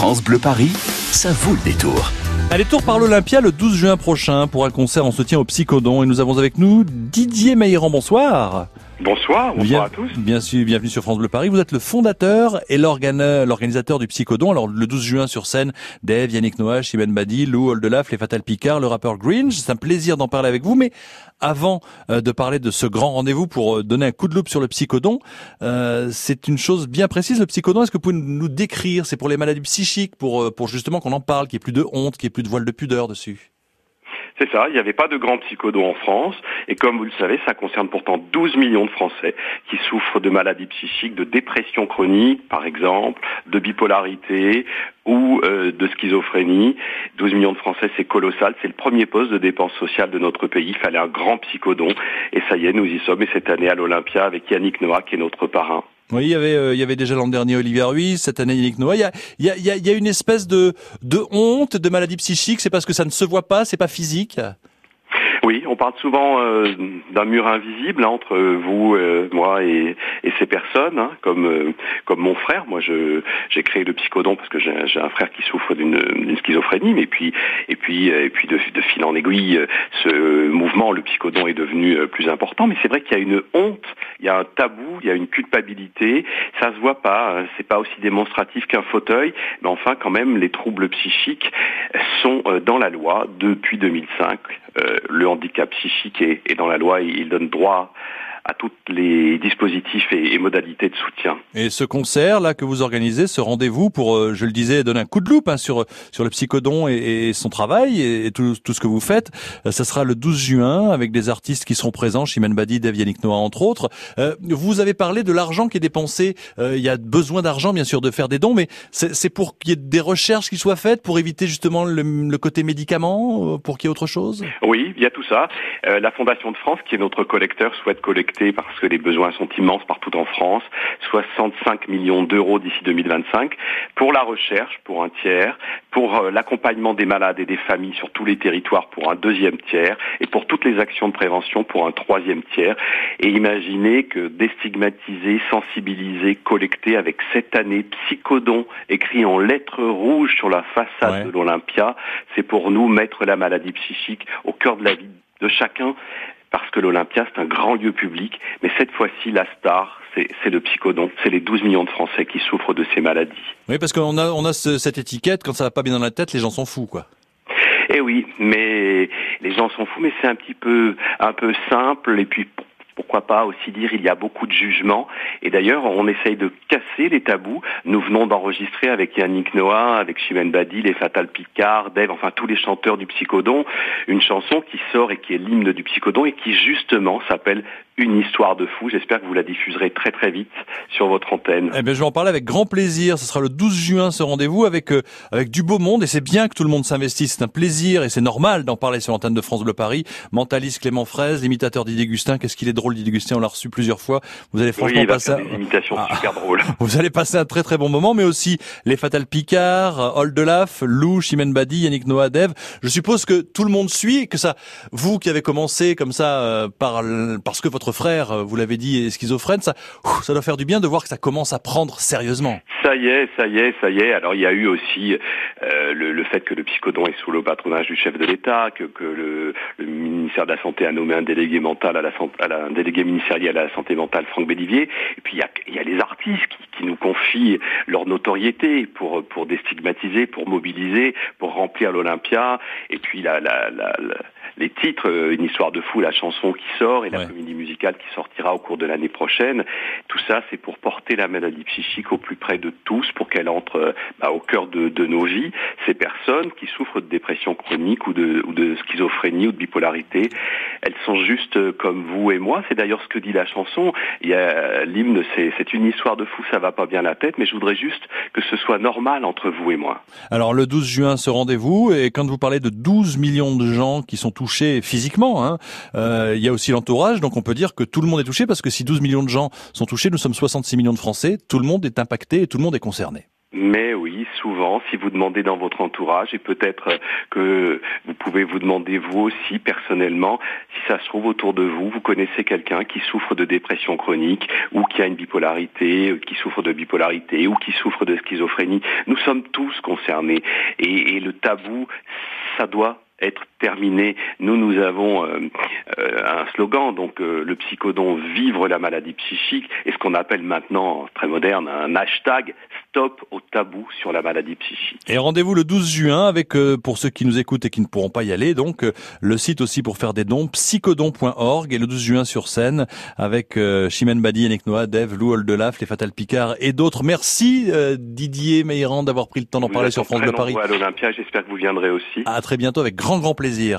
France Bleu Paris, ça vaut le détour. Allez, tour par l'Olympia le 12 juin prochain pour un concert en soutien au Psychodon. Et nous avavons avec nous Didier Mailleran. Bonsoir. Bonsoir, bonsoir Bien- à tous. Bien sûr, bienvenue sur France Bleu Paris. Vous êtes le fondateur et l'organisateur du Psychodon. Alors, le 12 juin sur scène, Dave, Yannick Noah, Chimène Badi, Lou Oldelaf, les Fatal Picard, le rappeur Grinch. C'est un plaisir d'en parler avec vous. Mais avant euh, de parler de ce grand rendez-vous pour euh, donner un coup de loupe sur le Psychodon, euh, c'est une chose bien précise. Le Psychodon, est-ce que vous pouvez nous décrire? C'est pour les maladies psychiques, pour, euh, pour justement qu'on en parle, qu'il n'y ait plus de honte, qu'il n'y ait plus de voile de pudeur dessus. C'est ça, il n'y avait pas de grand psychodo en France, et comme vous le savez, ça concerne pourtant 12 millions de Français qui souffrent de maladies psychiques, de dépression chronique, par exemple, de bipolarité ou euh, de schizophrénie. 12 millions de Français, c'est colossal, c'est le premier poste de dépenses sociales de notre pays. Il fallait un grand psychodon, et ça y est, nous y sommes, et cette année à l'Olympia avec Yannick Noah, qui est notre parrain. Oui, il y avait, euh, il y avait déjà l'an dernier Olivier Ruiz, cette année Yannick Noah. Il y a, il y a, il y a- une espèce de, de honte, de maladie psychique. C'est parce que ça ne se voit pas, c'est pas physique. Oui, on parle souvent euh, d'un mur invisible hein, entre vous, euh, moi et, et ces personnes, hein, comme comme mon frère. Moi, je j'ai créé le psychodon parce que j'ai un- frère qui souffre d'une schizophrénie, mais puis et puis et puis de, fil en aiguille, ce mouvement, le psychodon est devenu plus important. Mais c'est vrai qu'il y a une honte, il y a un tabou, il y a une culpabilité. Ça se voit pas, hein, c'est pas aussi démonstratif qu'un fauteuil, mais enfin quand même les troubles psychiques sont euh, dans la loi depuis 2005. Euh, le handicap psychique est, est dans la loi il donne droit à tous les dispositifs et, et modalités de soutien. Et ce concert là que vous organisez, ce rendez-vous pour, euh, je le disais, donner un coup de loupe hein, sur sur le psychodon et, et son travail et, et tout, tout ce que vous faites, euh, ça sera le 12 juin avec des artistes qui seront présents, Chimène Badi, Dave Yannick Noah entre autres. Euh, vous avez parlé de l'argent qui est dépensé. Euh, il y a besoin d'argent bien sûr de faire des dons, mais c'est pour qu'il y ait des recherches qui soient faites pour éviter justement le, le côté médicament, pour qu'il y ait autre chose? Oui, il y a tout ça. Euh, la Fondation de France, qui est notre collecteur, souhaite collecter, parce que les besoins sont immenses partout en France, 65 millions d'euros d'ici 2025 pour la recherche, pour un tiers, pour euh, l'accompagnement des malades et des familles sur tous les territoires pour un deuxième tiers, et pour toutes les actions de prévention pour un troisième tiers. Et imaginez que déstigmatiser, sensibiliser, collecter avec cette année psychodon écrit en lettres rouges sur la façade Ouais. de l'Olympia, c'est pour nous mettre la maladie psychique au cœur de la vie de chacun, parce que l'Olympia, c'est un grand lieu public, mais cette fois-ci, la star, c'est le psychodon, c'est les 12 millions de Français qui souffrent de ces maladies. Oui, parce qu'on a on a ce- cette étiquette quand ça va pas bien dans la tête, les gens s'en foutent quoi. Eh oui, mais les gens s'en foutent, mais c'est un petit peu, un peu simple, et puis pourquoi pas aussi dire il y a beaucoup de jugements. Et d'ailleurs, on essaye de casser les tabous. Nous venons d'enregistrer avec Yannick Noah, avec Chimène Badi, les Fatal Picard, Dave, enfin tous les chanteurs du Psychodon, une chanson qui sort et qui est l'hymne du Psychodon et qui justement s'appelle Une histoire de fou. J'espère que vous la diffuserez très très vite sur votre antenne. Eh bien, je vais en parler avec grand plaisir. Ce sera le 12 juin ce rendez-vous avec euh, avec du beau monde et c'est bien que tout le monde s'investisse. C'est un plaisir et c'est normal d'en parler sur l'antenne de France Bleu Paris. Mentaliste Clément Fraise, l'imitateur Didier Gustin. Qu'est-ce qu'il est drôle Didier Gustin? On l'a reçu plusieurs fois. Vous allez Oui, franchement va passer. des imitations Ah. super drôles. Vous allez passer un très très bon moment, mais aussi les Fatal Picard, Oldelaf, Lou, Chimène Badi, Yannick Noah, Dev. Je suppose que tout le monde suit, que ça, vous qui avez commencé comme ça euh, par parce que votre frère, euh, vous l'avez dit, est schizophrène, ça, doit faire du bien de voir que ça commence à prendre sérieusement. Ça y est, ça y est, ça y est. Alors il y a eu aussi euh, le, le fait que le psychodon est sous le patronage du chef de l'État, que, que le, le ministère de la Santé a nommé un délégué mental à la, à la- un délégué ministériel à la santé mentale, Franck Bélivier. Et puis il y a, il y a les artistes qui, qui nous confient leur notoriété pour pour déstigmatiser, pour mobiliser, pour remplir l'Olympia. Et puis la, la, la, la- les titres, euh, une histoire de fou, la chanson qui sort et la Ouais. comédie musicale qui sortira au cours de l'année prochaine. Tout ça, c'est pour porter la maladie psychique au plus près de tous, pour qu'elle entre euh, bah, au cœur de, de nos vies. Ces personnes qui souffrent de dépression chronique ou de, ou de schizophrénie ou de bipolarité, elles sont juste euh, comme vous et moi. C'est d'ailleurs ce que dit la chanson. Il y a l'hymne, c'est une histoire de fou, ça va pas bien la tête, mais je voudrais juste que ce soit normal entre vous et moi. Alors le 12 juin, ce rendez-vous, et quand vous parlez de 12 millions de gens qui sont touchés physiquement, hein, euh, il y a aussi l'entourage, donc on peut dire que tout le monde est touché, parce que si 12 millions de gens sont touchés, nous sommes 66 millions de Français, tout le monde est impacté et tout le monde est concerné. Mais oui, souvent, si vous demandez dans votre entourage, et peut-être que vous pouvez vous demander vous aussi personnellement, si ça se trouve autour de vous, vous connaissez quelqu'un qui souffre de dépression chronique ou qui a une bipolarité, qui souffre de bipolarité ou qui souffre de schizophrénie. Nous sommes tous concernés. Et, et le tabou, ça doit être terminé. Nous, nous avons euh, euh, un slogan, donc euh, le psychodon vivre la maladie psychique, et ce qu'on appelle maintenant, très moderne, un hashtag stop au tabou sur la maladie psychique. Et rendez-vous le 12 juin avec, pour ceux qui nous écoutent et qui ne pourront pas y aller, donc le site aussi pour faire des dons, psychodon.org, et le 12 juin sur scène avec Chimène Badi, Yannick Noah, Dave, Lou Oldelaf, les Fatal Picard et d'autres. Merci Didier Meirand d'avoir pris le temps d'en parler sur France de Paris. à l'Olympia, j'espère que vous viendrez aussi. À très bientôt avec grand grand plaisir.